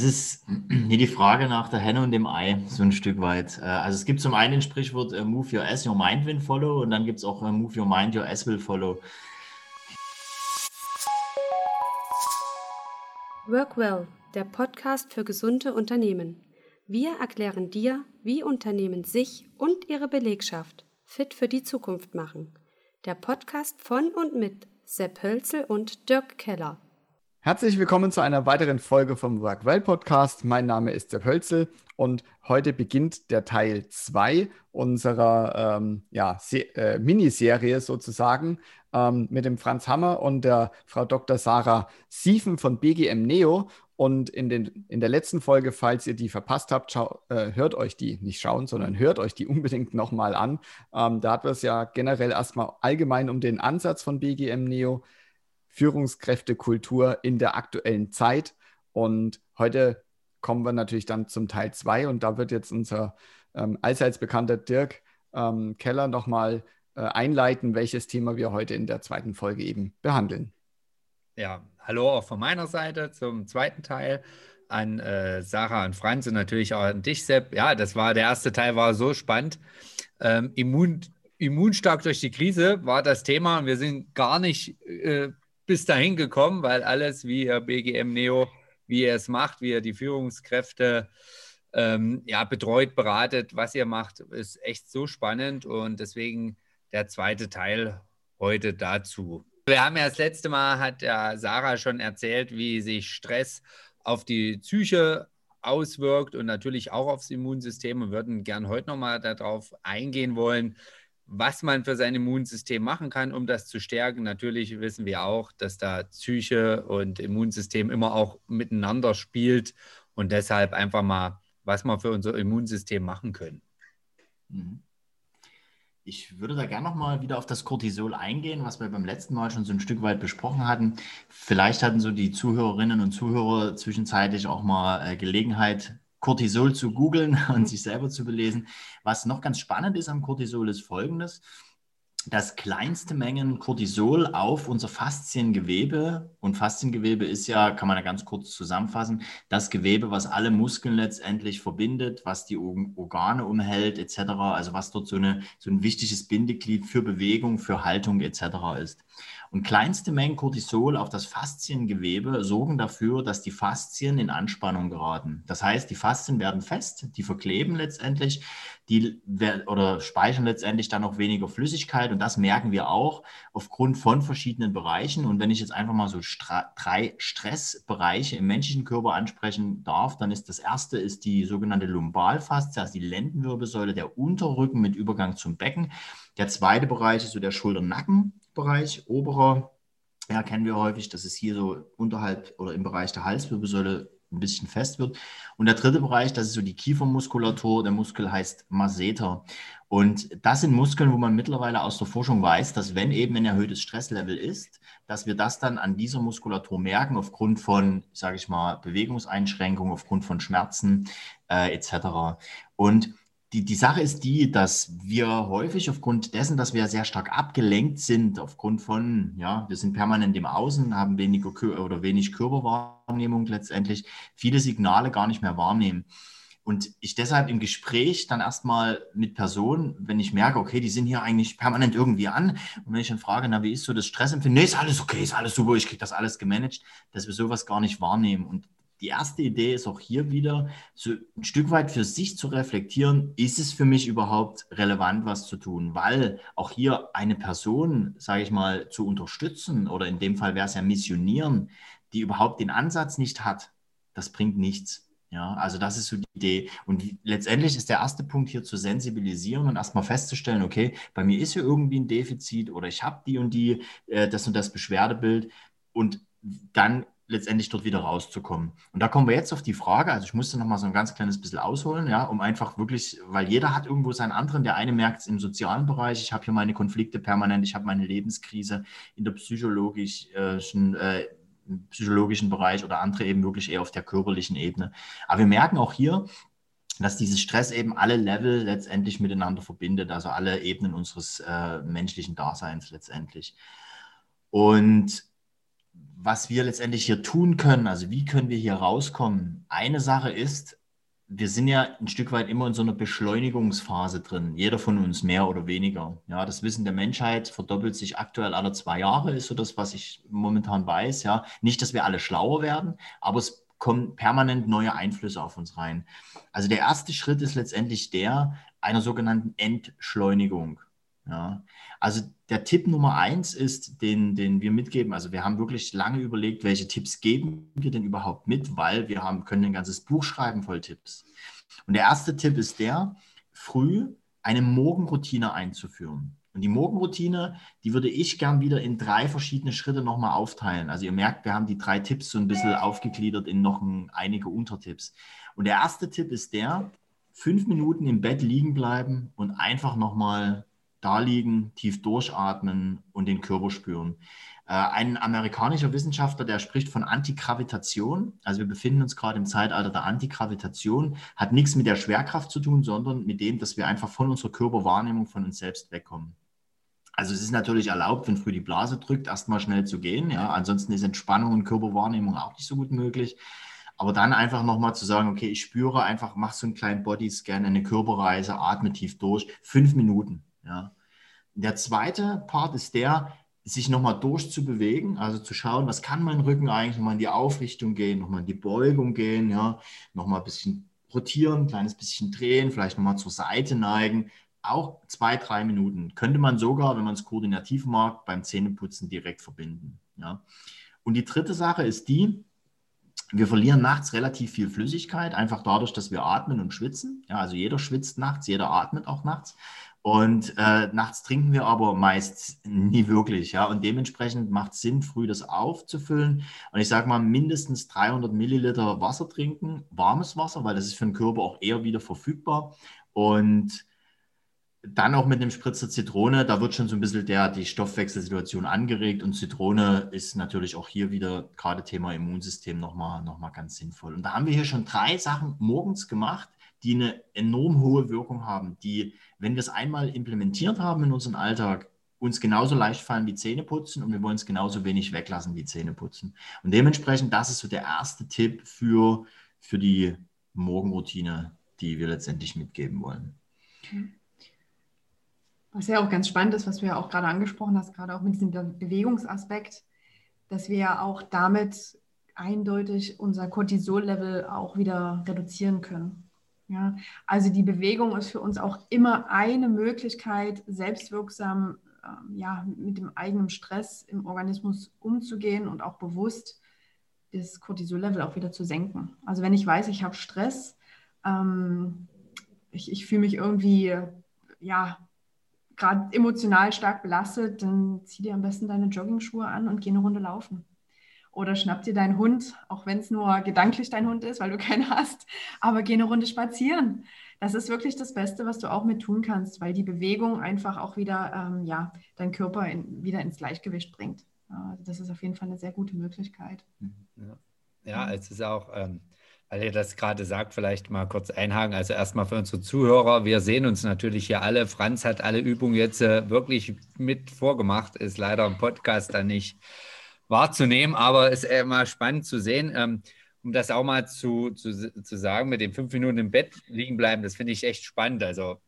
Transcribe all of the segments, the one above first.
Das ist hier die Frage nach der Henne und dem Ei, so ein Stück weit. Äh, also es gibt zum einen ein Sprichwort, äh, move your ass, your mind will follow. Und dann gibt es auch äh, move your mind, your ass will follow. Workwell, der Podcast für gesunde Unternehmen. Wir erklären dir, wie Unternehmen sich und ihre Belegschaft fit für die Zukunft machen. Der Podcast von und mit Sepp Hölzel und Dirk Keller. Herzlich willkommen zu einer weiteren Folge vom Workwell Podcast. Mein Name ist Sepp Hölzel und heute beginnt der Teil 2 unserer ähm, ja, äh, Miniserie sozusagen ähm, mit dem Franz Hammer und der Frau Dr. Sarah Siefen von BGM Neo. Und in, den, in der letzten Folge, falls ihr die verpasst habt, äh, hört euch die, nicht schauen, sondern hört euch die unbedingt nochmal an. Ähm, da hat wir es ja generell erstmal allgemein um den Ansatz von BGM Neo, Führungskräftekultur in der aktuellen Zeit. Und heute kommen wir natürlich dann zum Teil 2 und da wird jetzt unser ähm, allseits bekannter Dirk ähm, Keller nochmal äh, einleiten, welches Thema wir heute in der zweiten Folge eben behandeln. Ja, hallo auch von meiner Seite zum zweiten Teil an äh, Sarah und Franz und natürlich auch an dich, Sepp. Ja, das war der erste Teil, war so spannend. Ähm, immun, immunstark durch die Krise war das Thema und wir sind gar nicht äh, bis dahin gekommen, weil alles, wie Herr BGM Neo, wie er es macht, wie er die Führungskräfte ähm, ja, betreut, beratet, was ihr macht, ist echt so spannend. Und deswegen der zweite Teil heute dazu. Wir haben ja das letzte Mal, hat ja Sarah schon erzählt, wie sich Stress auf die Psyche auswirkt und natürlich auch aufs Immunsystem. Und würden gern heute nochmal darauf eingehen wollen, was man für sein Immunsystem machen kann, um das zu stärken. Natürlich wissen wir auch, dass da Psyche und Immunsystem immer auch miteinander spielt und deshalb einfach mal, was wir für unser Immunsystem machen können. Mhm. Ich würde da gerne nochmal wieder auf das Cortisol eingehen, was wir beim letzten Mal schon so ein Stück weit besprochen hatten. Vielleicht hatten so die Zuhörerinnen und Zuhörer zwischenzeitlich auch mal äh, Gelegenheit, Cortisol zu googeln und sich selber zu belesen. Was noch ganz spannend ist am Cortisol ist folgendes dass kleinste Mengen Cortisol auf unser Fasziengewebe, und Fasziengewebe ist ja, kann man ja ganz kurz zusammenfassen, das Gewebe, was alle Muskeln letztendlich verbindet, was die Organe umhält, etc., also was dort so, eine, so ein wichtiges Bindeglied für Bewegung, für Haltung etc. ist. Und kleinste Mengen Cortisol auf das Fasziengewebe sorgen dafür, dass die Faszien in Anspannung geraten. Das heißt, die Faszien werden fest, die verkleben letztendlich, die oder speichern letztendlich dann auch weniger Flüssigkeit. Und das merken wir auch aufgrund von verschiedenen Bereichen. Und wenn ich jetzt einfach mal so drei Stressbereiche im menschlichen Körper ansprechen darf, dann ist das erste ist die sogenannte Lumbalfaszie, also die Lendenwirbelsäule, der Unterrücken mit Übergang zum Becken. Der zweite Bereich ist so der Schulter-Nacken. Bereich, oberer, ja, kennen wir häufig, dass es hier so unterhalb oder im Bereich der Halswirbelsäule ein bisschen fest wird. Und der dritte Bereich, das ist so die Kiefermuskulatur. Der Muskel heißt Masseter. Und das sind Muskeln, wo man mittlerweile aus der Forschung weiß, dass wenn eben ein erhöhtes Stresslevel ist, dass wir das dann an dieser Muskulatur merken, aufgrund von, sage ich mal, Bewegungseinschränkungen, aufgrund von Schmerzen äh, etc. Und die, die Sache ist die, dass wir häufig aufgrund dessen, dass wir sehr stark abgelenkt sind, aufgrund von, ja, wir sind permanent im Außen, haben weniger oder wenig Körperwahrnehmung letztendlich, viele Signale gar nicht mehr wahrnehmen. Und ich deshalb im Gespräch dann erstmal mit Personen, wenn ich merke, okay, die sind hier eigentlich permanent irgendwie an, und wenn ich dann frage, na, wie ist so das Stressempfinden? Nee, ist alles okay, ist alles super, ich kriege das alles gemanagt, dass wir sowas gar nicht wahrnehmen. Und die erste Idee ist auch hier wieder, so ein Stück weit für sich zu reflektieren, ist es für mich überhaupt relevant, was zu tun? Weil auch hier eine Person, sage ich mal, zu unterstützen oder in dem Fall wäre es ja missionieren, die überhaupt den Ansatz nicht hat, das bringt nichts. Ja, also das ist so die Idee. Und letztendlich ist der erste Punkt hier zu sensibilisieren und erstmal festzustellen, okay, bei mir ist hier irgendwie ein Defizit oder ich habe die und die, äh, das und das Beschwerdebild. Und dann letztendlich dort wieder rauszukommen. Und da kommen wir jetzt auf die Frage, also ich musste noch mal so ein ganz kleines bisschen ausholen, ja, um einfach wirklich, weil jeder hat irgendwo seinen anderen, der eine merkt es im sozialen Bereich, ich habe hier meine Konflikte permanent, ich habe meine Lebenskrise in der psychologischen, äh, psychologischen Bereich oder andere eben wirklich eher auf der körperlichen Ebene. Aber wir merken auch hier, dass dieses Stress eben alle Level letztendlich miteinander verbindet, also alle Ebenen unseres äh, menschlichen Daseins letztendlich. Und was wir letztendlich hier tun können, also wie können wir hier rauskommen? Eine Sache ist, wir sind ja ein Stück weit immer in so einer Beschleunigungsphase drin, jeder von uns mehr oder weniger. Ja, das Wissen der Menschheit verdoppelt sich aktuell alle zwei Jahre, ist so das, was ich momentan weiß. Ja, nicht, dass wir alle schlauer werden, aber es kommen permanent neue Einflüsse auf uns rein. Also der erste Schritt ist letztendlich der einer sogenannten Entschleunigung. Ja, also der Tipp Nummer eins ist, den, den wir mitgeben. Also wir haben wirklich lange überlegt, welche Tipps geben wir denn überhaupt mit, weil wir haben, können ein ganzes Buch schreiben voll Tipps. Und der erste Tipp ist der, früh eine Morgenroutine einzuführen. Und die Morgenroutine, die würde ich gern wieder in drei verschiedene Schritte nochmal aufteilen. Also ihr merkt, wir haben die drei Tipps so ein bisschen aufgegliedert in noch ein, einige Untertipps. Und der erste Tipp ist der, fünf Minuten im Bett liegen bleiben und einfach nochmal da liegen, tief durchatmen und den Körper spüren. Äh, ein amerikanischer Wissenschaftler, der spricht von Antigravitation. Also wir befinden uns gerade im Zeitalter der Antigravitation. Hat nichts mit der Schwerkraft zu tun, sondern mit dem, dass wir einfach von unserer Körperwahrnehmung von uns selbst wegkommen. Also es ist natürlich erlaubt, wenn früh die Blase drückt, erstmal schnell zu gehen. Ja, ansonsten ist Entspannung und Körperwahrnehmung auch nicht so gut möglich. Aber dann einfach nochmal zu sagen, okay, ich spüre einfach, mach so einen kleinen Bodyscan, eine Körperreise, atme tief durch, fünf Minuten. Ja. Der zweite Part ist der, sich nochmal durchzubewegen, also zu schauen, was kann mein Rücken eigentlich, nochmal in die Aufrichtung gehen, nochmal in die Beugung gehen, ja, nochmal ein bisschen rotieren, ein kleines bisschen drehen, vielleicht nochmal zur Seite neigen. Auch zwei, drei Minuten. Könnte man sogar, wenn man es koordinativ mag, beim Zähneputzen direkt verbinden. Ja. Und die dritte Sache ist die, wir verlieren nachts relativ viel Flüssigkeit, einfach dadurch, dass wir atmen und schwitzen. Ja, also jeder schwitzt nachts, jeder atmet auch nachts. Und äh, nachts trinken wir aber meist nie wirklich. Ja? Und dementsprechend macht es Sinn, früh das aufzufüllen. Und ich sage mal, mindestens 300 Milliliter Wasser trinken, warmes Wasser, weil das ist für den Körper auch eher wieder verfügbar. Und dann auch mit einem Spritzer Zitrone, da wird schon so ein bisschen der, die Stoffwechselsituation angeregt und Zitrone ist natürlich auch hier wieder gerade Thema Immunsystem nochmal noch mal ganz sinnvoll. Und da haben wir hier schon drei Sachen morgens gemacht, die eine enorm hohe Wirkung haben, die, wenn wir es einmal implementiert haben in unseren Alltag, uns genauso leicht fallen wie Zähneputzen und wir wollen es genauso wenig weglassen wie Zähneputzen. Und dementsprechend, das ist so der erste Tipp für, für die Morgenroutine, die wir letztendlich mitgeben wollen. Was ja auch ganz spannend ist, was du ja auch gerade angesprochen hast, gerade auch mit diesem Bewegungsaspekt, dass wir ja auch damit eindeutig unser Cortisol-Level auch wieder reduzieren können. Ja, also die Bewegung ist für uns auch immer eine Möglichkeit, selbstwirksam ähm, ja, mit dem eigenen Stress im Organismus umzugehen und auch bewusst das Cortisol-Level auch wieder zu senken. Also wenn ich weiß, ich habe Stress, ähm, ich, ich fühle mich irgendwie, ja, gerade emotional stark belastet, dann zieh dir am besten deine Jogging-Schuhe an und geh eine Runde laufen. Oder schnapp dir deinen Hund, auch wenn es nur gedanklich dein Hund ist, weil du keinen hast, aber geh eine Runde spazieren. Das ist wirklich das Beste, was du auch mit tun kannst, weil die Bewegung einfach auch wieder ähm, ja, deinen Körper in, wieder ins Gleichgewicht bringt. Also das ist auf jeden Fall eine sehr gute Möglichkeit. Ja, ja es ist auch, ähm, weil ihr das gerade sagt, vielleicht mal kurz einhaken. Also erstmal für unsere Zuhörer, wir sehen uns natürlich hier alle. Franz hat alle Übungen jetzt äh, wirklich mit vorgemacht, ist leider im Podcast dann nicht wahrzunehmen, aber es ist immer spannend zu sehen. Ähm, um das auch mal zu, zu, zu sagen, mit den fünf Minuten im Bett liegen bleiben, das finde ich echt spannend. Also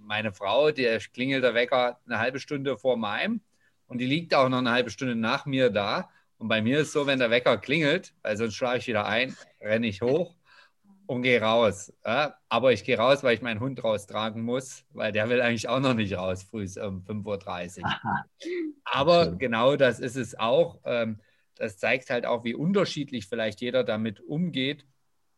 meine Frau, der klingelt der Wecker eine halbe Stunde vor meinem und die liegt auch noch eine halbe Stunde nach mir da. Und bei mir ist so, wenn der Wecker klingelt, weil sonst schlage ich wieder ein, renne ich hoch und gehe raus. Ja? Aber ich gehe raus, weil ich meinen Hund raustragen muss, weil der will eigentlich auch noch nicht raus, früh um 5.30 Uhr. Aber genau das ist es auch. Ähm, das zeigt halt auch, wie unterschiedlich vielleicht jeder damit umgeht.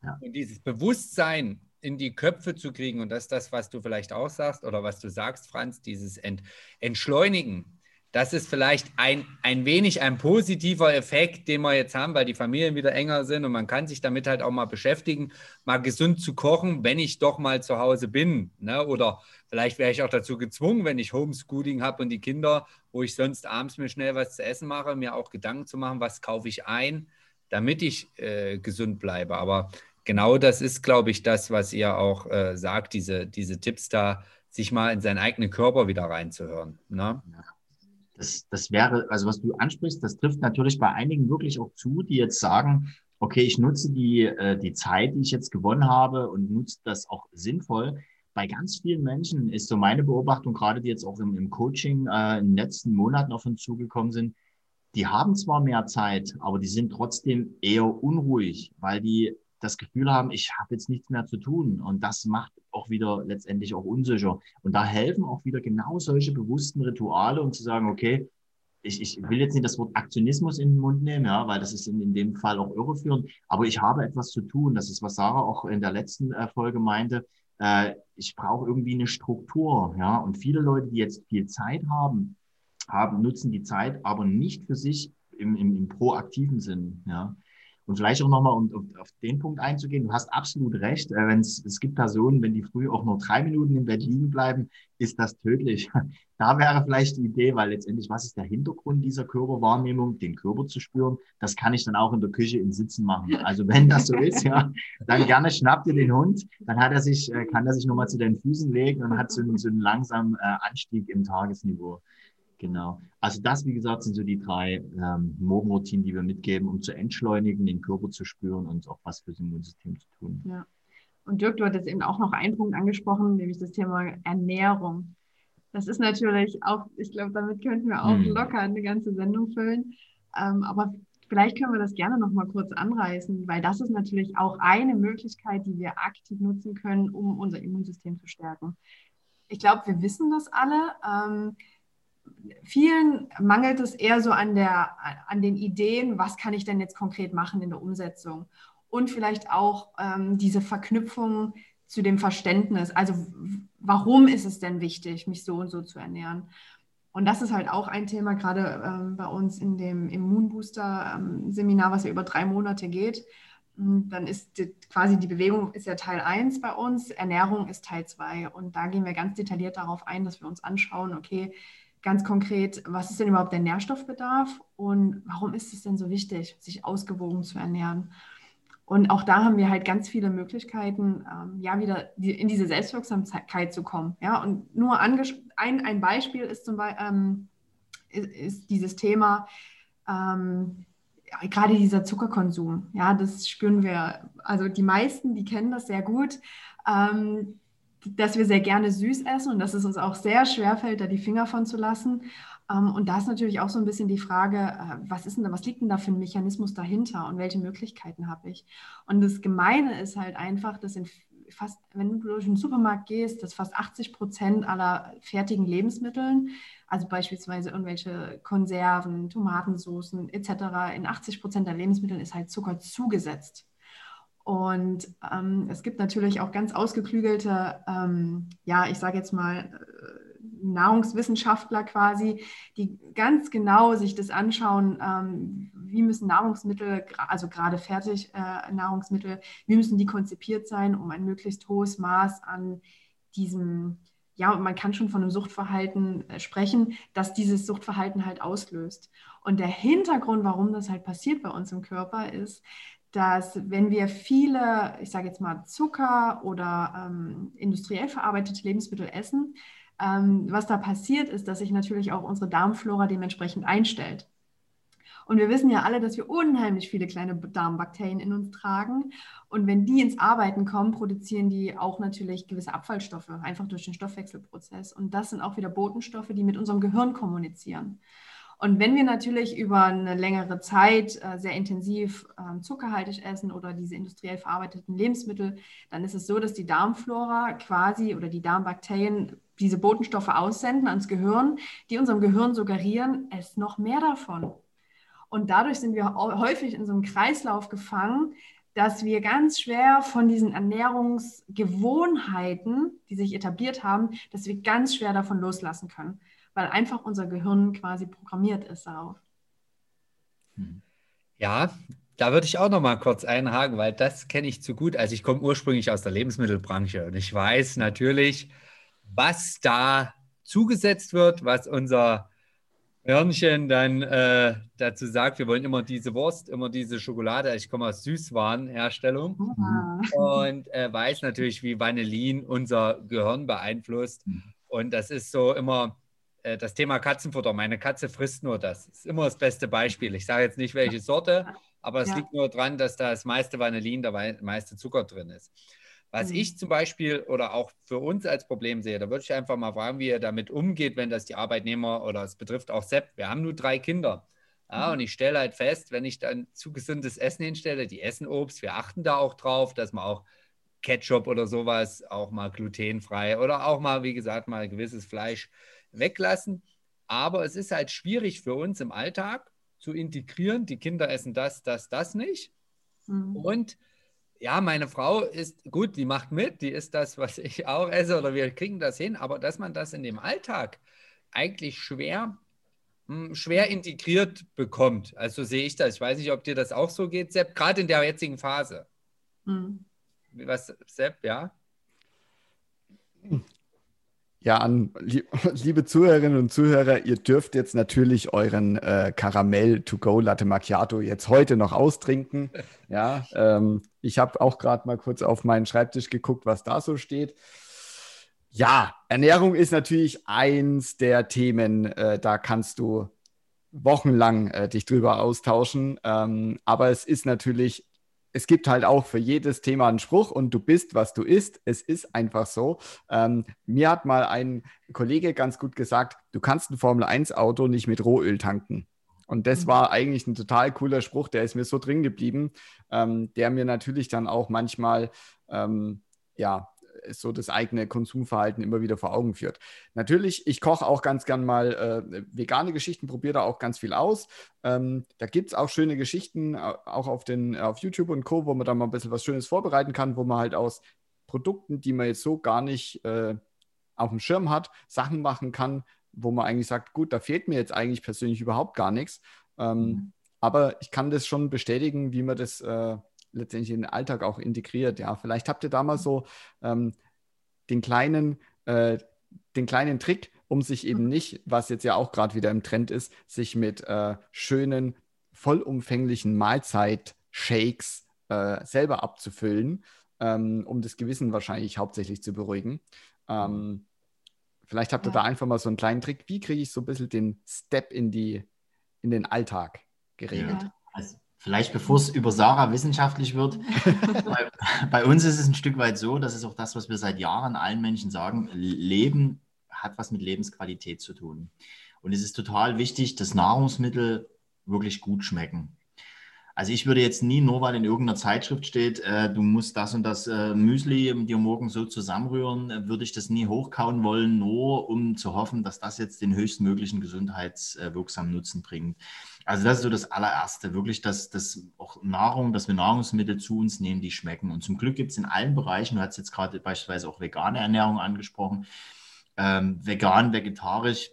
Ja. Und dieses Bewusstsein in die Köpfe zu kriegen, und das ist das, was du vielleicht auch sagst oder was du sagst, Franz, dieses Ent Entschleunigen das ist vielleicht ein, ein wenig ein positiver Effekt, den wir jetzt haben, weil die Familien wieder enger sind und man kann sich damit halt auch mal beschäftigen, mal gesund zu kochen, wenn ich doch mal zu Hause bin. Ne? Oder vielleicht wäre ich auch dazu gezwungen, wenn ich Homeschooling habe und die Kinder, wo ich sonst abends mir schnell was zu essen mache, mir auch Gedanken zu machen, was kaufe ich ein, damit ich äh, gesund bleibe. Aber genau das ist, glaube ich, das, was ihr auch äh, sagt, diese, diese Tipps da, sich mal in seinen eigenen Körper wieder reinzuhören. Ne? Ja Das, das wäre, also was du ansprichst, das trifft natürlich bei einigen wirklich auch zu, die jetzt sagen, okay, ich nutze die, äh, die Zeit, die ich jetzt gewonnen habe und nutze das auch sinnvoll. Bei ganz vielen Menschen ist so meine Beobachtung, gerade die jetzt auch im, im Coaching äh, in den letzten Monaten auf uns zugekommen sind, die haben zwar mehr Zeit, aber die sind trotzdem eher unruhig, weil die das Gefühl haben, ich habe jetzt nichts mehr zu tun. Und das macht auch wieder letztendlich auch unsicher. Und da helfen auch wieder genau solche bewussten Rituale, um zu sagen, okay, ich, ich will jetzt nicht das Wort Aktionismus in den Mund nehmen, ja, weil das ist in, in dem Fall auch irreführend, aber ich habe etwas zu tun. Das ist, was Sarah auch in der letzten äh, Folge meinte. Äh, ich brauche irgendwie eine Struktur, ja. Und viele Leute, die jetzt viel Zeit haben, haben, nutzen die Zeit, aber nicht für sich im, im, im proaktiven Sinn, ja. Und vielleicht auch nochmal, um auf den Punkt einzugehen, du hast absolut recht. Äh, wenn's, es gibt Personen, wenn die früh auch nur drei Minuten im Bett liegen bleiben, ist das tödlich. Da wäre vielleicht die Idee, weil letztendlich, was ist der Hintergrund dieser Körperwahrnehmung? Den Körper zu spüren, das kann ich dann auch in der Küche im Sitzen machen. Also wenn das so ist, ja, dann gerne schnapp dir den Hund, dann hat er sich, äh, kann er sich nochmal zu deinen Füßen legen und hat so einen, so einen langsamen äh, Anstieg im Tagesniveau. Genau. Also das, wie gesagt, sind so die drei ähm, Morgenroutinen, die wir mitgeben, um zu entschleunigen, den Körper zu spüren und auch was fürs Immunsystem zu tun. Ja. Und Dirk, du hattest eben auch noch einen Punkt angesprochen, nämlich das Thema Ernährung. Das ist natürlich auch, ich glaube, damit könnten wir auch hm. locker eine ganze Sendung füllen. Ähm, aber vielleicht können wir das gerne noch mal kurz anreißen, weil das ist natürlich auch eine Möglichkeit, die wir aktiv nutzen können, um unser Immunsystem zu stärken. Ich glaube, wir wissen das alle. Ähm, vielen mangelt es eher so an, der, an den Ideen, was kann ich denn jetzt konkret machen in der Umsetzung? Und vielleicht auch ähm, diese Verknüpfung zu dem Verständnis. Also warum ist es denn wichtig, mich so und so zu ernähren? Und das ist halt auch ein Thema, gerade ähm, bei uns in dem Immunbooster-Seminar, was ja über drei Monate geht. Hm, dann ist die, quasi die Bewegung ist ja Teil 1 bei uns, Ernährung ist Teil 2. Und da gehen wir ganz detailliert darauf ein, dass wir uns anschauen, okay, ganz konkret, was ist denn überhaupt der Nährstoffbedarf und warum ist es denn so wichtig, sich ausgewogen zu ernähren? Und auch da haben wir halt ganz viele Möglichkeiten, ähm, ja, wieder die, in diese Selbstwirksamkeit zu kommen. Ja, und nur ein, ein Beispiel ist zum Beispiel ähm, ist, ist, dieses Thema, ähm, ja, gerade dieser Zuckerkonsum. Ja, das spüren wir. Also die meisten, die kennen das sehr gut. Ähm, dass wir sehr gerne süß essen und dass es uns auch sehr schwer fällt, da die Finger von zu lassen. Ähm, und da ist natürlich auch so ein bisschen die Frage, äh, was ist denn da, was liegt denn da für ein Mechanismus dahinter und welche Möglichkeiten habe ich? Und das Gemeine ist halt einfach, dass in fast, wenn du durch den Supermarkt gehst, dass fast 80 Prozent aller fertigen Lebensmitteln, also beispielsweise irgendwelche Konserven, Tomatensoßen etc., in 80 Prozent der Lebensmittel ist halt Zucker zugesetzt. Und ähm, es gibt natürlich auch ganz ausgeklügelte, ähm, ja, ich sage jetzt mal, äh, Nahrungswissenschaftler quasi, die ganz genau sich das anschauen, ähm, wie müssen Nahrungsmittel, also gerade fertig äh, Nahrungsmittel, wie müssen die konzipiert sein, um ein möglichst hohes Maß an diesem, ja, man kann schon von einem Suchtverhalten äh, sprechen, dass dieses Suchtverhalten halt auslöst. Und der Hintergrund, warum das halt passiert bei uns im Körper, ist, dass wenn wir viele, ich sage jetzt mal Zucker oder ähm, industriell verarbeitete Lebensmittel essen, ähm, was da passiert ist, dass sich natürlich auch unsere Darmflora dementsprechend einstellt. Und wir wissen ja alle, dass wir unheimlich viele kleine Darmbakterien in uns tragen. Und wenn die ins Arbeiten kommen, produzieren die auch natürlich gewisse Abfallstoffe, einfach durch den Stoffwechselprozess. Und das sind auch wieder Botenstoffe, die mit unserem Gehirn kommunizieren. Und wenn wir natürlich über eine längere Zeit äh, sehr intensiv äh, zuckerhaltig essen oder diese industriell verarbeiteten Lebensmittel, dann ist es so, dass die Darmflora quasi oder die Darmbakterien diese Botenstoffe aussenden ans Gehirn, die unserem Gehirn suggerieren, es noch mehr davon. Und dadurch sind wir häufig in so einem Kreislauf gefangen, dass wir ganz schwer von diesen Ernährungsgewohnheiten, die sich etabliert haben, dass wir ganz schwer davon loslassen können weil einfach unser Gehirn quasi programmiert ist darauf. Hm. Ja, da würde ich auch noch mal kurz einhaken, weil das kenne ich zu gut. Also ich komme ursprünglich aus der Lebensmittelbranche und ich weiß natürlich, was da zugesetzt wird, was unser Hörnchen dann äh, dazu sagt, wir wollen immer diese Wurst, immer diese Schokolade. Ich komme aus Süßwarenherstellung mhm. und äh, weiß natürlich, wie Vanillin unser Gehirn beeinflusst. Mhm. Und das ist so immer äh, das Thema Katzenfutter. Meine Katze frisst nur das. Das ist immer das beste Beispiel. Ich sage jetzt nicht, welche Sorte, aber es ja. liegt nur daran, dass da das meiste Vanillin, der meiste Zucker drin ist. Was mhm. ich zum Beispiel oder auch für uns als Problem sehe, da würde ich einfach mal fragen, wie ihr damit umgeht, wenn das die Arbeitnehmer oder es betrifft auch Sepp. Wir haben nur drei Kinder. Ja, mhm. und ich stelle halt fest, wenn ich dann zu gesundes Essen hinstelle, die essen Obst, wir achten da auch drauf, dass man auch Ketchup oder sowas auch mal glutenfrei oder auch mal, wie gesagt, mal gewisses Fleisch weglassen. Aber es ist halt schwierig für uns im Alltag zu integrieren. Die Kinder essen das, das, das nicht. Mhm. Und ja, meine Frau ist gut, die macht mit, die isst das, was ich auch esse oder wir kriegen das hin, aber dass man das in dem Alltag eigentlich schwer, hm, schwer integriert bekommt. Also sehe ich das. Ich weiß nicht, ob dir das auch so geht, Sepp, gerade in der jetzigen Phase. Mhm. Was, Sepp, ja? Ja, an liebe Zuhörerinnen und Zuhörer, ihr dürft jetzt natürlich euren äh, Karamell to go Latte Macchiato jetzt heute noch austrinken. Ja, ähm, ich habe auch gerade mal kurz auf meinen Schreibtisch geguckt, was da so steht. Ja, Ernährung ist natürlich eins der Themen, äh, da kannst du wochenlang äh, dich drüber austauschen. Ähm, aber es ist natürlich es gibt halt auch für jedes Thema einen Spruch und du bist, was du isst. Es ist einfach so. Ähm, mir hat mal ein Kollege ganz gut gesagt, du kannst ein Formel-1-Auto nicht mit Rohöl tanken. Und das mhm. war eigentlich ein total cooler Spruch, der ist mir so drin geblieben, ähm, der mir natürlich dann auch manchmal ähm, ja, so das eigene Konsumverhalten immer wieder vor Augen führt. Natürlich, ich koche auch ganz gern mal äh, vegane Geschichten, probiere da auch ganz viel aus. Ähm, da gibt es auch schöne Geschichten, auch auf, den, auf YouTube und Co., wo man da mal ein bisschen was Schönes vorbereiten kann, wo man halt aus Produkten, die man jetzt so gar nicht äh, auf dem Schirm hat, Sachen machen kann, wo man eigentlich sagt, gut, da fehlt mir jetzt eigentlich persönlich überhaupt gar nichts. Ähm, mhm. Aber ich kann das schon bestätigen, wie man das äh, letztendlich in den Alltag auch integriert. Ja, vielleicht habt ihr da mal so ähm, den kleinen, äh, den kleinen Trick, um sich eben mhm. nicht, was jetzt ja auch gerade wieder im Trend ist, sich mit äh, schönen, vollumfänglichen Mahlzeit-Shakes äh, selber abzufüllen, ähm, um das Gewissen wahrscheinlich hauptsächlich zu beruhigen. Ähm, vielleicht habt ihr ja. da einfach mal so einen kleinen Trick. Wie kriege ich so ein bisschen den Step in, die, in den Alltag geregelt? Ja. Also Vielleicht bevor es über Sarah wissenschaftlich wird. bei, bei, uns ist es ein Stück weit so, das ist auch das, was wir seit Jahren allen Menschen sagen, Leben hat was mit Lebensqualität zu tun. Und es ist total wichtig, dass Nahrungsmittel wirklich gut schmecken. Also ich würde jetzt nie, nur weil in irgendeiner Zeitschrift steht, äh, du musst das und das äh, Müsli dir morgen so zusammenrühren, äh, würde ich das nie hochkauen wollen, nur um zu hoffen, dass das jetzt den höchstmöglichen gesundheitswirksamen Nutzen bringt. Also das ist so das allererste, wirklich, dass, dass auch Nahrung, dass wir Nahrungsmittel zu uns nehmen, die schmecken. Und zum Glück gibt es in allen Bereichen, du hast jetzt gerade beispielsweise auch vegane Ernährung angesprochen, ähm, vegan, vegetarisch,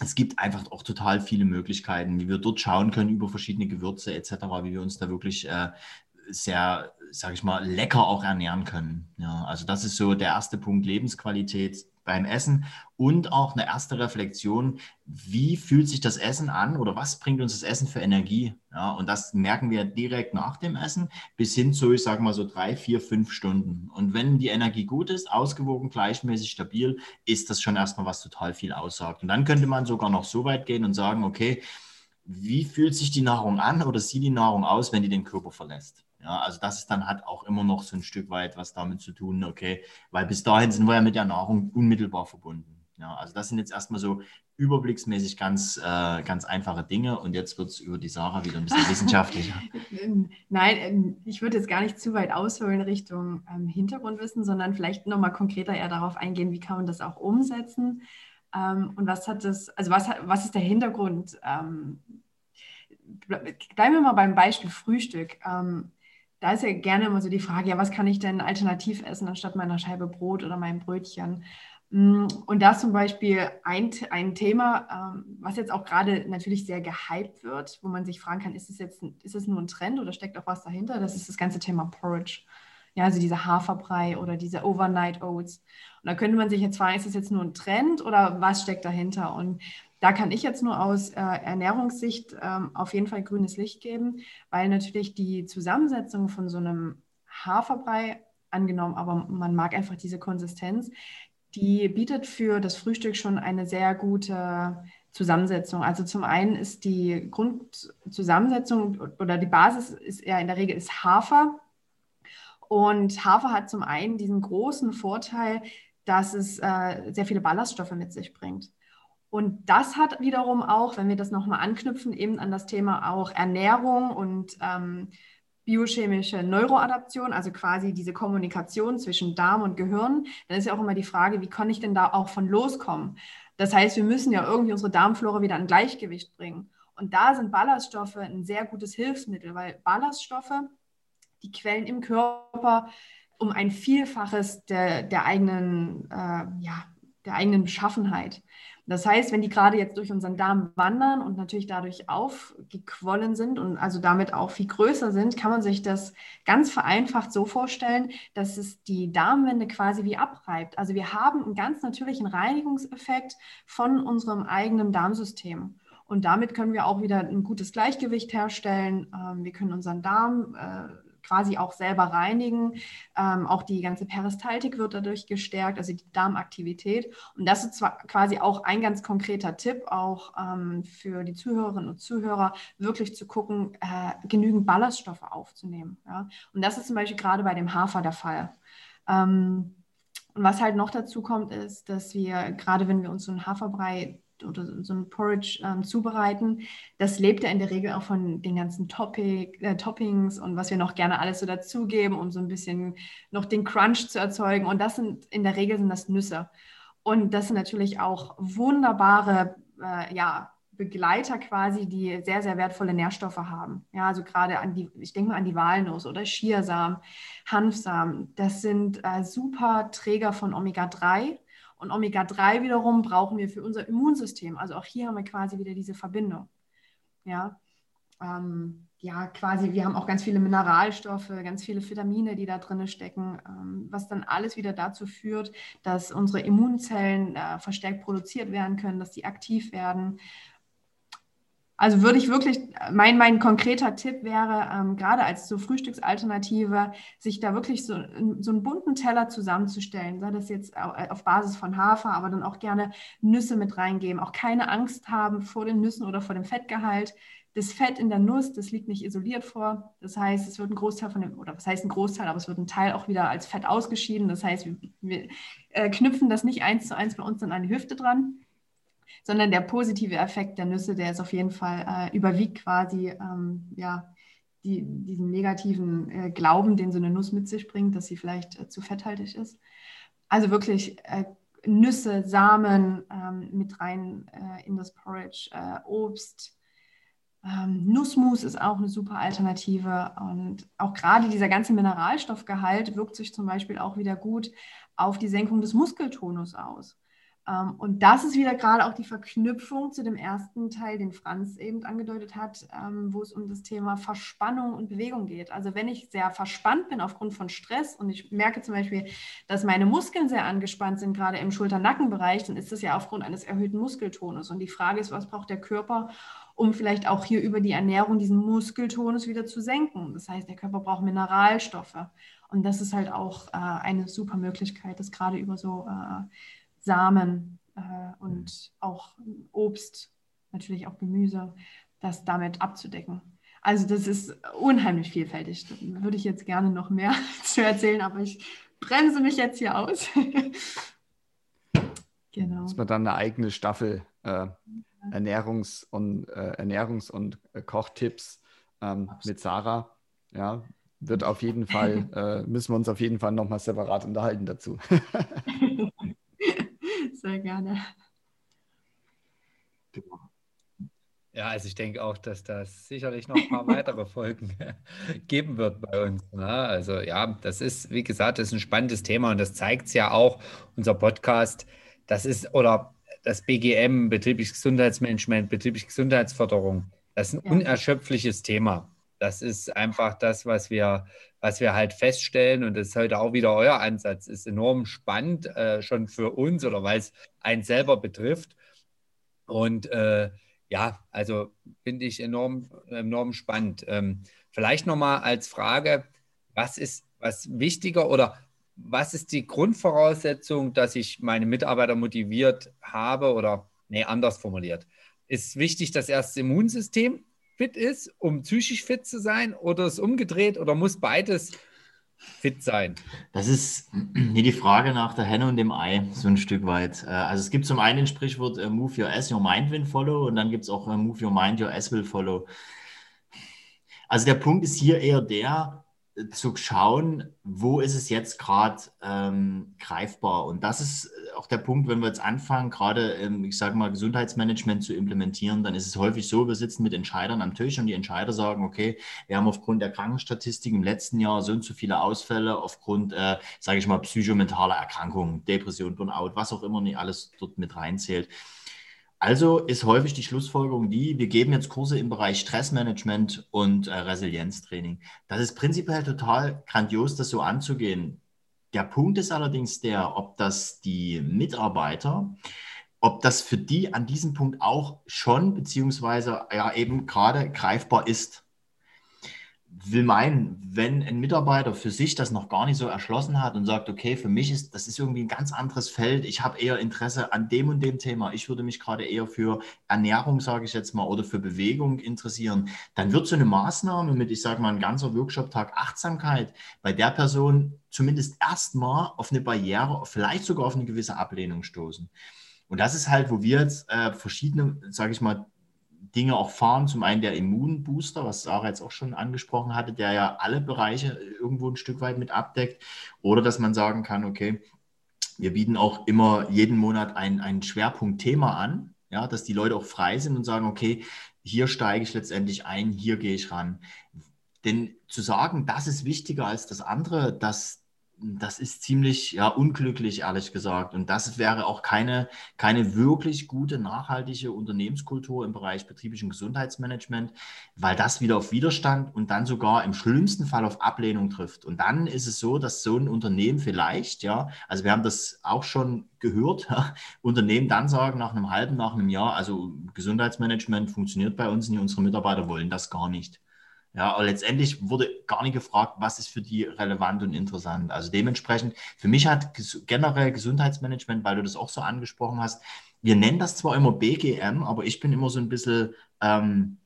es gibt einfach auch total viele Möglichkeiten, wie wir dort schauen können über verschiedene Gewürze etc., wie wir uns da wirklich äh, sehr, sage ich mal, lecker auch ernähren können. Ja, also das ist so der erste Punkt, Lebensqualität beim Essen und auch eine erste Reflexion, wie fühlt sich das Essen an oder was bringt uns das Essen für Energie? Ja, und das merken wir direkt nach dem Essen bis hin zu, ich sage mal so drei, vier, fünf Stunden. Und wenn die Energie gut ist, ausgewogen, gleichmäßig, stabil, ist das schon erstmal was total viel aussagt. Und dann könnte man sogar noch so weit gehen und sagen, okay, wie fühlt sich die Nahrung an oder sieht die Nahrung aus, wenn die den Körper verlässt? Ja, also das ist dann hat auch immer noch so ein Stück weit was damit zu tun, okay, weil bis dahin sind wir ja mit der Nahrung unmittelbar verbunden. Ja, also das sind jetzt erstmal so überblicksmäßig ganz, äh, ganz einfache Dinge und jetzt wird es über die Sarah wieder ein bisschen wissenschaftlicher. Nein, ähm, ich würde jetzt gar nicht zu weit ausholen Richtung ähm, Hintergrundwissen, sondern vielleicht nochmal konkreter eher darauf eingehen, wie kann man das auch umsetzen ähm, und was hat das, also was, was ist der Hintergrund? Ähm, bleiben wir mal beim Beispiel Frühstück. Ähm, da ist ja gerne immer so die Frage, ja, was kann ich denn alternativ essen anstatt meiner Scheibe Brot oder meinem Brötchen? Mm, und da ist zum Beispiel ein, ein Thema, ähm, was jetzt auch gerade natürlich sehr gehypt wird, wo man sich fragen kann, ist es jetzt ist es nur ein Trend oder steckt auch was dahinter? Das ist das ganze Thema Porridge. Ja, also diese Haferbrei oder diese Overnight Oats. Und da könnte man sich jetzt fragen, ist das jetzt nur ein Trend oder was steckt dahinter? Und da kann ich jetzt nur aus äh, Ernährungssicht ähm, auf jeden Fall grünes Licht geben, weil natürlich die Zusammensetzung von so einem Haferbrei, angenommen, aber man mag einfach diese Konsistenz, die bietet für das Frühstück schon eine sehr gute Zusammensetzung. Also zum einen ist die Grundzusammensetzung oder die Basis ist eher in der Regel ist Hafer. Und Hafer hat zum einen diesen großen Vorteil, dass es äh, sehr viele Ballaststoffe mit sich bringt. Und das hat wiederum auch, wenn wir das nochmal anknüpfen, eben an das Thema auch Ernährung und ähm, biochemische Neuroadaption, also quasi diese Kommunikation zwischen Darm und Gehirn, dann ist ja auch immer die Frage, wie kann ich denn da auch von loskommen? Das heißt, wir müssen ja irgendwie unsere Darmflora wieder in Gleichgewicht bringen. Und da sind Ballaststoffe ein sehr gutes Hilfsmittel, weil Ballaststoffe, die quellen im Körper um ein Vielfaches der, der eigenen, äh, ja, der eigenen Beschaffenheit. Das heißt, wenn die gerade jetzt durch unseren Darm wandern und natürlich dadurch aufgequollen sind und also damit auch viel größer sind, kann man sich das ganz vereinfacht so vorstellen, dass es die Darmwände quasi wie abreibt. Also wir haben einen ganz natürlichen Reinigungseffekt von unserem eigenen Darmsystem. Und damit können wir auch wieder ein gutes Gleichgewicht herstellen. Ähm, wir können unseren Darm äh, quasi auch selber reinigen. Ähm, auch die ganze Peristaltik wird dadurch gestärkt, also die Darmaktivität. Und das ist zwar quasi auch ein ganz konkreter Tipp, auch ähm, für die Zuhörerinnen und Zuhörer, wirklich zu gucken, äh, genügend Ballaststoffe aufzunehmen. Ja? Und das ist zum Beispiel gerade bei dem Hafer der Fall. Ähm, und was halt noch dazu kommt, ist, dass wir, gerade wenn wir uns so einen Haferbrei oder so ein Porridge ähm, zubereiten, das lebt ja in der Regel auch von den ganzen Topic, äh, Toppings und was wir noch gerne alles so dazugeben, um so ein bisschen noch den Crunch zu erzeugen. Und das sind in der Regel sind das Nüsse. Und das sind natürlich auch wunderbare äh, ja, Begleiter quasi, die sehr, sehr wertvolle Nährstoffe haben. Ja, also gerade an die, ich denke mal an die Walnuss oder Chiasamen, Hanfsamen. Das sind äh, super Träger von Omega-3 und Omega-3 wiederum brauchen wir für unser Immunsystem. Also auch hier haben wir quasi wieder diese Verbindung. Ja, ähm, ja, quasi, wir haben auch ganz viele Mineralstoffe, ganz viele Vitamine, die da drin stecken, ähm, was dann alles wieder dazu führt, dass unsere Immunzellen äh, verstärkt produziert werden können, dass die aktiv werden. Also würde ich wirklich, mein, mein konkreter Tipp wäre, ähm, gerade als so Frühstücksalternative, sich da wirklich so, so einen bunten Teller zusammenzustellen, sei das jetzt auf Basis von Hafer, aber dann auch gerne Nüsse mit reingeben, auch keine Angst haben vor den Nüssen oder vor dem Fettgehalt. Das Fett in der Nuss, das liegt nicht isoliert vor. Das heißt, es wird ein Großteil von dem, oder was heißt ein Großteil, aber es wird ein Teil auch wieder als Fett ausgeschieden. Das heißt, wir, wir äh, knüpfen das nicht eins zu eins bei uns an eine Hüfte dran sondern der positive Effekt der Nüsse, der ist auf jeden Fall äh, überwiegt quasi ähm, ja, die, diesen negativen äh, Glauben, den so eine Nuss mit sich bringt, dass sie vielleicht äh, zu fetthaltig ist. Also wirklich äh, Nüsse, Samen ähm, mit rein äh, in das Porridge, äh, Obst. Ähm, Nussmus ist auch eine super Alternative und auch gerade dieser ganze Mineralstoffgehalt wirkt sich zum Beispiel auch wieder gut auf die Senkung des Muskeltonus aus. Ähm, und das ist wieder gerade auch die Verknüpfung zu dem ersten Teil, den Franz eben angedeutet hat, ähm, wo es um das Thema Verspannung und Bewegung geht. Also wenn ich sehr verspannt bin aufgrund von Stress und ich merke zum Beispiel, dass meine Muskeln sehr angespannt sind, gerade im Schulter-Nackenbereich, dann ist das ja aufgrund eines erhöhten Muskeltonus. Und die Frage ist, was braucht der Körper, um vielleicht auch hier über die Ernährung diesen Muskeltonus wieder zu senken. Das heißt, der Körper braucht Mineralstoffe. Und das ist halt auch äh, eine super Möglichkeit, das gerade über so äh, Samen äh, und mhm. auch Obst, natürlich auch Gemüse, das damit abzudecken. Also das ist unheimlich vielfältig. Da würde ich jetzt gerne noch mehr zu erzählen, aber ich bremse mich jetzt hier aus. genau. Dass man dann eine eigene Staffel äh, Ernährungs- und, äh, Ernährungs und äh, Kochtipps ähm, mit Sarah. Ja, wird auf jeden Fall, äh, müssen wir uns auf jeden Fall nochmal separat unterhalten dazu. Sehr gerne. Ja, also ich denke auch, dass das sicherlich noch ein paar weitere Folgen geben wird bei uns. Ne? Also ja, das ist, wie gesagt, das ist ein spannendes Thema und das zeigt es ja auch, unser Podcast, das ist, oder das BGM, betriebliches Gesundheitsmanagement, betriebliche Gesundheitsförderung, das ist ein ja. unerschöpfliches Thema. Das ist einfach das, was wir, was wir halt feststellen. Und das ist heute auch wieder euer Ansatz. Ist enorm spannend, äh, schon für uns oder weil es einen selber betrifft. Und äh, ja, also finde ich enorm, enorm spannend. Ähm, vielleicht nochmal als Frage, was ist was wichtiger oder was ist die Grundvoraussetzung, dass ich meine Mitarbeiter motiviert habe oder, nee, anders formuliert. Ist wichtig, das Immunsystem fit ist, um psychisch fit zu sein oder ist umgedreht oder muss beides fit sein? Das ist hier die Frage nach der Henne und dem Ei, so ein Stück weit. Äh, also es gibt zum einen das Sprichwort äh, Move your ass, your mind will follow und dann gibt es auch äh, Move your mind, your ass will follow. Also der Punkt ist hier eher der, zu schauen, wo ist es jetzt gerade ähm, greifbar. Und das ist auch der Punkt, wenn wir jetzt anfangen, gerade, ähm, ich sage mal, Gesundheitsmanagement zu implementieren, dann ist es häufig so, wir sitzen mit Entscheidern am Tisch und die Entscheider sagen, okay, wir haben aufgrund der Krankenstatistik im letzten Jahr so und so viele Ausfälle aufgrund, äh, sage ich mal, psychomentaler Erkrankungen, Depression, Burnout, was auch immer nicht alles dort mit reinzählt. Also ist häufig die Schlussfolgerung die, wir geben jetzt Kurse im Bereich Stressmanagement und äh, Resilienztraining. Das ist prinzipiell total grandios, das so anzugehen. Der Punkt ist allerdings der, ob das die Mitarbeiter, ob das für die an diesem Punkt auch schon beziehungsweise ja eben gerade greifbar ist will meinen, wenn ein Mitarbeiter für sich das noch gar nicht so erschlossen hat und sagt, okay, für mich ist das ist irgendwie ein ganz anderes Feld, ich habe eher Interesse an dem und dem Thema, ich würde mich gerade eher für Ernährung, sage ich jetzt mal, oder für Bewegung interessieren, dann wird so eine Maßnahme mit, ich sage mal, ein ganzer Workshop-Tag Achtsamkeit bei der Person zumindest erstmal auf eine Barriere, vielleicht sogar auf eine gewisse Ablehnung stoßen. Und das ist halt, wo wir jetzt äh, verschiedene, sage ich mal, Dinge auch fahren. Zum einen der Immunbooster, was Sarah jetzt auch schon angesprochen hatte, der ja alle Bereiche irgendwo ein Stück weit mit abdeckt. Oder dass man sagen kann, okay, wir bieten auch immer jeden Monat ein, ein Schwerpunktthema an, ja, dass die Leute auch frei sind und sagen, okay, hier steige ich letztendlich ein, hier gehe ich ran. Denn zu sagen, das ist wichtiger als das andere, das, das ist ziemlich ja, unglücklich, ehrlich gesagt. Und das wäre auch keine, keine wirklich gute, nachhaltige Unternehmenskultur im Bereich betrieblichen Gesundheitsmanagement, weil das wieder auf Widerstand und dann sogar im schlimmsten Fall auf Ablehnung trifft. Und dann ist es so, dass so ein Unternehmen vielleicht, ja, also wir haben das auch schon gehört, ja, Unternehmen dann sagen nach einem halben, nach einem Jahr, also Gesundheitsmanagement funktioniert bei uns nicht, unsere Mitarbeiter wollen das gar nicht. Ja, aber letztendlich wurde gar nicht gefragt, was ist für die relevant und interessant. Also dementsprechend, für mich hat generell Gesundheitsmanagement, weil du das auch so angesprochen hast, wir nennen das zwar immer BGM, aber ich bin immer so ein bisschen, ähm,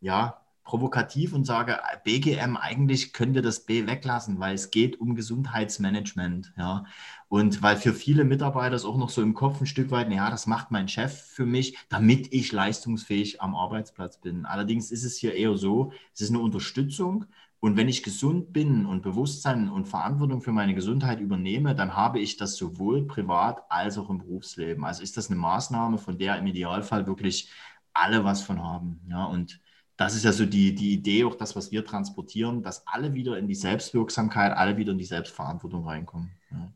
ja, provokativ und sage, BGM, eigentlich könnt ihr das B weglassen, weil es geht um Gesundheitsmanagement. Ja. Und weil für viele Mitarbeiter es auch noch so im Kopf ein Stück weit, ja, das macht mein Chef für mich, damit ich leistungsfähig am Arbeitsplatz bin. Allerdings ist es hier eher so, es ist eine Unterstützung. Und wenn ich gesund bin und Bewusstsein und Verantwortung für meine Gesundheit übernehme, dann habe ich das sowohl privat als auch im Berufsleben. Also ist das eine Maßnahme, von der im Idealfall wirklich alle was von haben. Ja, und das ist ja so die, die Idee, auch das, was wir transportieren, dass alle wieder in die Selbstwirksamkeit, alle wieder in die Selbstverantwortung reinkommen. Ja.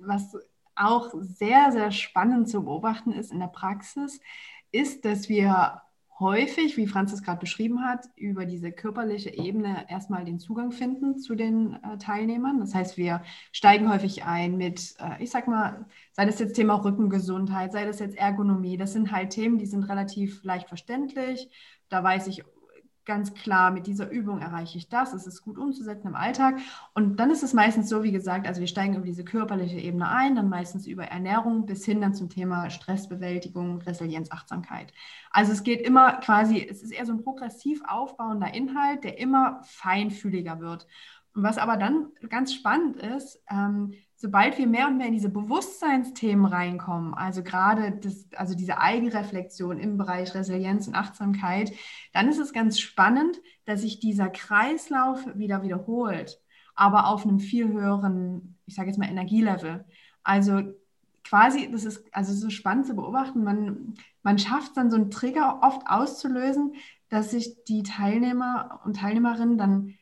Was auch sehr, sehr spannend zu beobachten ist in der Praxis, ist, dass wir häufig, wie Franz es gerade beschrieben hat, über diese körperliche Ebene erstmal den Zugang finden zu den äh, Teilnehmern. Das heißt, wir steigen häufig ein mit, äh, ich sag mal, sei das jetzt Thema Rückengesundheit, sei das jetzt Ergonomie. Das sind halt Themen, die sind relativ leicht verständlich. Da weiß ich ganz klar, mit dieser Übung erreiche ich das, es ist gut umzusetzen im Alltag. Und dann ist es meistens so, wie gesagt, also wir steigen über diese körperliche Ebene ein, dann meistens über Ernährung bis hin dann zum Thema Stressbewältigung, Resilienz, Achtsamkeit. Also es geht immer quasi, es ist eher so ein progressiv aufbauender Inhalt, der immer feinfühliger wird. Und was aber dann ganz spannend ist, ähm, sobald wir mehr und mehr in diese Bewusstseinsthemen reinkommen, also gerade das, also diese Eigenreflexion im Bereich Resilienz und Achtsamkeit, dann ist es ganz spannend, dass sich dieser Kreislauf wieder wiederholt, aber auf einem viel höheren, ich sage jetzt mal, Energielevel. Also quasi, das ist also so spannend zu beobachten, man, man schafft dann so einen Trigger oft auszulösen, dass sich die Teilnehmer und Teilnehmerinnen dann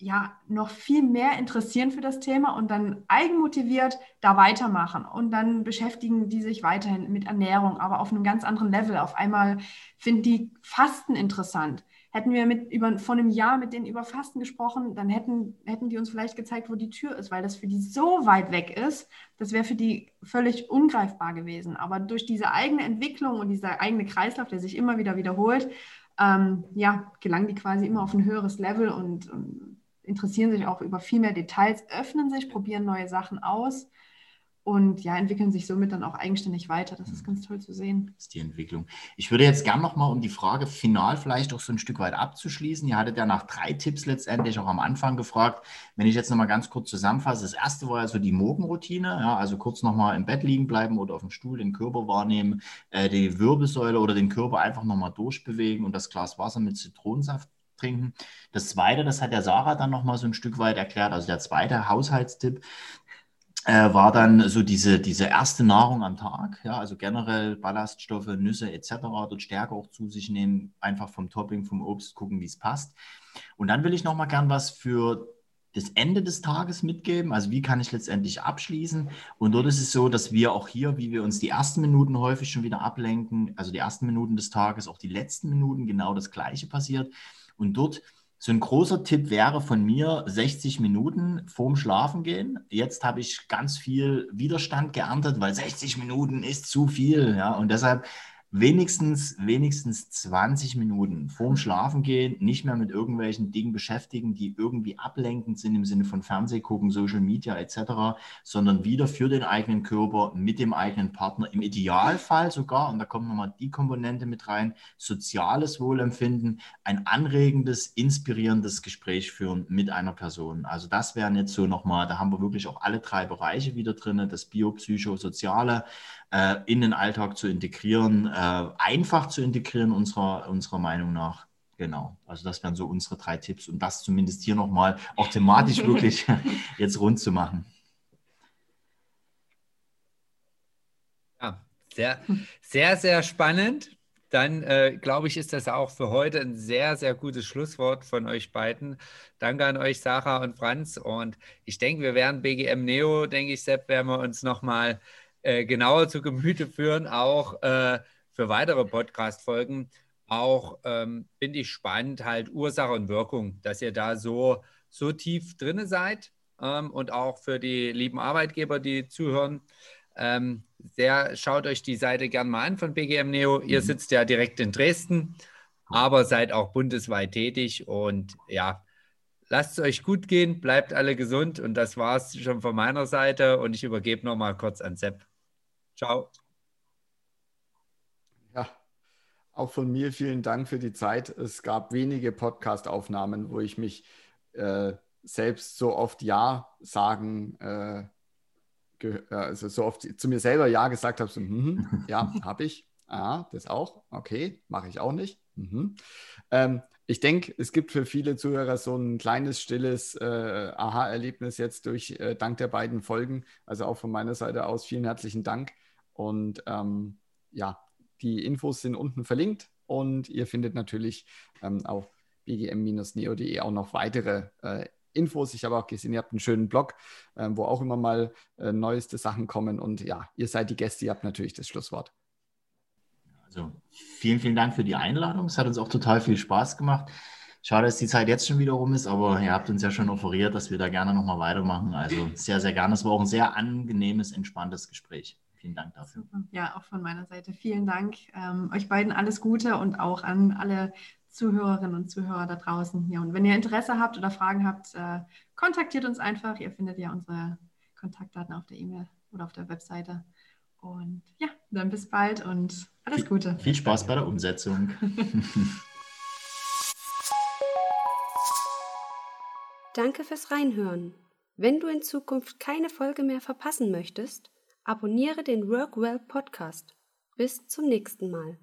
ja noch viel mehr interessieren für das Thema und dann eigenmotiviert da weitermachen. Und dann beschäftigen die sich weiterhin mit Ernährung, aber auf einem ganz anderen Level. Auf einmal finden die Fasten interessant. Hätten wir mit über, vor einem Jahr mit denen über Fasten gesprochen, dann hätten, hätten die uns vielleicht gezeigt, wo die Tür ist, weil das für die so weit weg ist, das wäre für die völlig ungreifbar gewesen. Aber durch diese eigene Entwicklung und dieser eigene Kreislauf, der sich immer wieder wiederholt, ähm, ja, gelangen die quasi immer auf ein höheres Level und, und interessieren sich auch über viel mehr Details, öffnen sich, probieren neue Sachen aus und ja, entwickeln sich somit dann auch eigenständig weiter. Das ist ganz toll zu sehen. Das ist die Entwicklung. Ich würde jetzt gerne nochmal, um die Frage final vielleicht auch so ein Stück weit abzuschließen. Ihr hattet ja nach drei Tipps letztendlich auch am Anfang gefragt. Wenn ich jetzt nochmal ganz kurz zusammenfasse, das erste war ja so die Morgenroutine, ja, also kurz nochmal im Bett liegen bleiben oder auf dem Stuhl den Körper wahrnehmen, äh, die Wirbelsäule oder den Körper einfach nochmal durchbewegen und das Glas Wasser mit Zitronensaft trinken. Das zweite, das hat der Sarah dann nochmal so ein Stück weit erklärt, also der zweite Haushaltstipp, äh, war dann so diese, diese erste Nahrung am Tag, ja, also generell Ballaststoffe, Nüsse etc., dort Stärke auch zu sich nehmen, einfach vom Topping, vom Obst gucken, wie es passt. Und dann will ich nochmal gern was für das Ende des Tages mitgeben, also wie kann ich letztendlich abschließen. Und dort ist es so, dass wir auch hier, wie wir uns die ersten Minuten häufig schon wieder ablenken, also die ersten Minuten des Tages, auch die letzten Minuten genau das Gleiche passiert. Und dort so ein großer Tipp wäre von mir 60 Minuten vorm Schlafen gehen. Jetzt habe ich ganz viel Widerstand geerntet, weil 60 Minuten ist zu viel. Ja, und deshalb wenigstens, wenigstens 20 Minuten vorm Schlafen gehen, nicht mehr mit irgendwelchen Dingen beschäftigen, die irgendwie ablenkend sind im Sinne von Fernseh gucken, Social Media etc., sondern wieder für den eigenen Körper mit dem eigenen Partner, im Idealfall sogar, und da kommt nochmal die Komponente mit rein, soziales Wohlempfinden, ein anregendes, inspirierendes Gespräch führen mit einer Person. Also das wären jetzt so nochmal, da haben wir wirklich auch alle drei Bereiche wieder drin, das biopsychosoziale, äh, in den Alltag zu integrieren, äh, einfach zu integrieren, unserer, unserer Meinung nach. Genau, also das wären so unsere drei Tipps, um das zumindest hier nochmal auch thematisch wirklich jetzt rund zu machen. Ja, sehr, sehr, sehr spannend. Dann äh, glaube ich, ist das auch für heute ein sehr, sehr gutes Schlusswort von euch beiden. Danke an euch, Sarah und Franz. Und ich denke, wir werden BGM Neo, denke ich, Sepp, werden wir uns nochmal äh, genauer zu Gemüte führen, auch äh, für weitere Podcast-Folgen. Auch ähm, finde ich spannend, halt Ursache und Wirkung, dass ihr da so, so tief drin seid ähm, und auch für die lieben Arbeitgeber, die zuhören. Ähm, sehr, schaut euch die Seite gerne mal an von BGM Neo. Ihr mhm. sitzt ja direkt in Dresden, aber seid auch bundesweit tätig und ja, lasst es euch gut gehen, bleibt alle gesund und das war es schon von meiner Seite und ich übergebe nochmal kurz an Sepp. Ciao. Ja, auch von mir vielen Dank für die Zeit. Es gab wenige Podcast-Aufnahmen, wo ich mich äh, selbst so oft Ja sagen, äh, also so oft zu mir selber Ja gesagt habe, so, mm, ja, habe ich. Ah, das auch. Okay, mache ich auch nicht. Mhm. Ähm, ich denke, es gibt für viele Zuhörer so ein kleines, stilles äh, Aha-Erlebnis jetzt durch äh, dank der beiden Folgen. Also auch von meiner Seite aus vielen herzlichen Dank. Und ähm, ja, die Infos sind unten verlinkt und ihr findet natürlich ähm, auf bgm-neo.de auch noch weitere äh, Infos. Ich habe auch gesehen, ihr habt einen schönen Blog, äh, wo auch immer mal äh, neueste Sachen kommen. Und ja, ihr seid die Gäste, ihr habt natürlich das Schlusswort. Also vielen, vielen Dank für die Einladung. Es hat uns auch total viel Spaß gemacht. Schade, dass die Zeit jetzt schon wieder rum ist, aber ihr habt uns ja schon offeriert, dass wir da gerne nochmal weitermachen. Also sehr, sehr gerne. Es war auch ein sehr angenehmes, entspanntes Gespräch. Vielen Dank dafür. Ja, auch von meiner Seite vielen Dank. Ähm, euch beiden alles Gute und auch an alle Zuhörerinnen und Zuhörer da draußen. Ja, und wenn ihr Interesse habt oder Fragen habt, äh, kontaktiert uns einfach. Ihr findet ja unsere Kontaktdaten auf der E-Mail oder auf der Webseite. Und ja, dann bis bald und alles Gute. Viel Spaß bei der Umsetzung. Danke fürs Reinhören. Wenn du in Zukunft keine Folge mehr verpassen möchtest, abonniere den Workwell Podcast. Bis zum nächsten Mal.